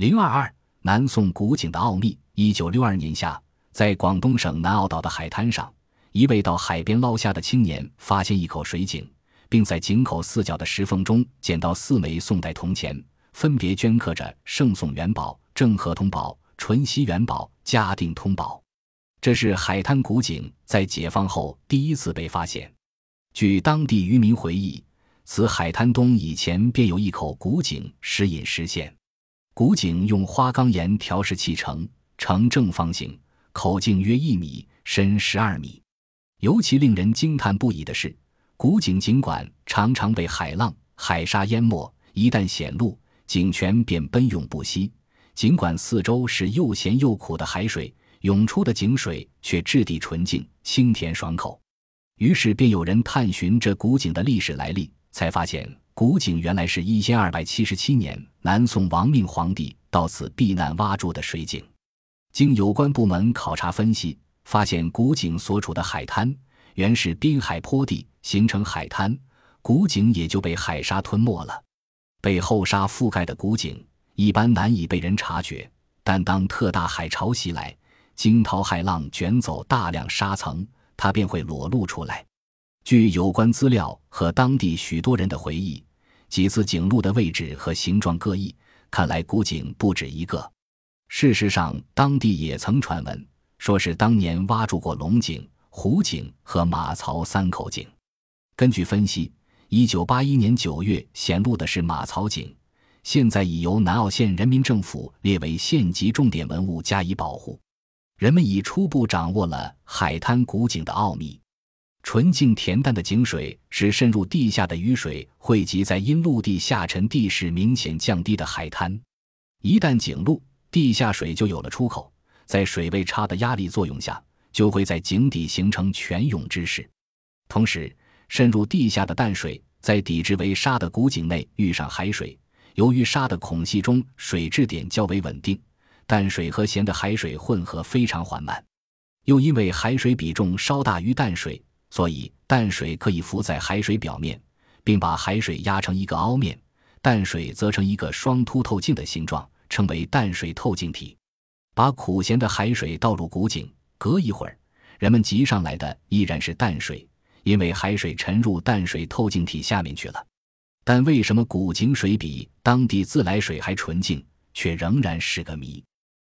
零二二南宋古井的奥秘。一九六二年夏，在广东省南澳岛的海滩上，一位到海边捞虾的青年发现一口水井，并在井口四角的石缝中捡到四枚宋代铜钱，分别镌刻着“圣宋元宝”“郑和通宝”“淳熙元宝”“嘉定通宝”。这是海滩古井在解放后第一次被发现。据当地渔民回忆，此海滩东以前便有一口古井，时隐时现。古井用花岗岩调试砌成，呈正方形，口径约一米，深十二米。尤其令人惊叹不已的是，古井尽管常常被海浪、海沙淹没，一旦显露，井泉便奔涌不息。尽管四周是又咸又苦的海水。涌出的井水却质地纯净、清甜爽口，于是便有人探寻这古井的历史来历，才发现古井原来是一千二百七十七年南宋亡命皇帝到此避难挖筑的水井。经有关部门考察分析，发现古井所处的海滩原是滨海坡地，形成海滩，古井也就被海沙吞没了。被厚沙覆盖的古井一般难以被人察觉，但当特大海潮袭来，惊涛骇浪卷走大量沙层，它便会裸露出来。据有关资料和当地许多人的回忆，几次井路的位置和形状各异，看来古井不止一个。事实上，当地也曾传闻，说是当年挖筑过龙井、虎井和马槽三口井。根据分析，一九八一年九月显露的是马槽井，现在已由南澳县人民政府列为县级重点文物加以保护。人们已初步掌握了海滩古井的奥秘。纯净恬淡的井水是渗入地下的雨水汇集在因陆地下沉地势明显降低的海滩。一旦井露，地下水就有了出口，在水位差的压力作用下，就会在井底形成泉涌之势。同时，渗入地下的淡水在底质为沙的古井内遇上海水，由于沙的孔隙中水质点较为稳定。淡水和咸的海水混合非常缓慢，又因为海水比重稍大于淡水，所以淡水可以浮在海水表面，并把海水压成一个凹面，淡水则成一个双凸透镜的形状，称为淡水透镜体。把苦咸的海水倒入古井，隔一会儿，人们集上来的依然是淡水，因为海水沉入淡水透镜体下面去了。但为什么古井水比当地自来水还纯净，却仍然是个谜。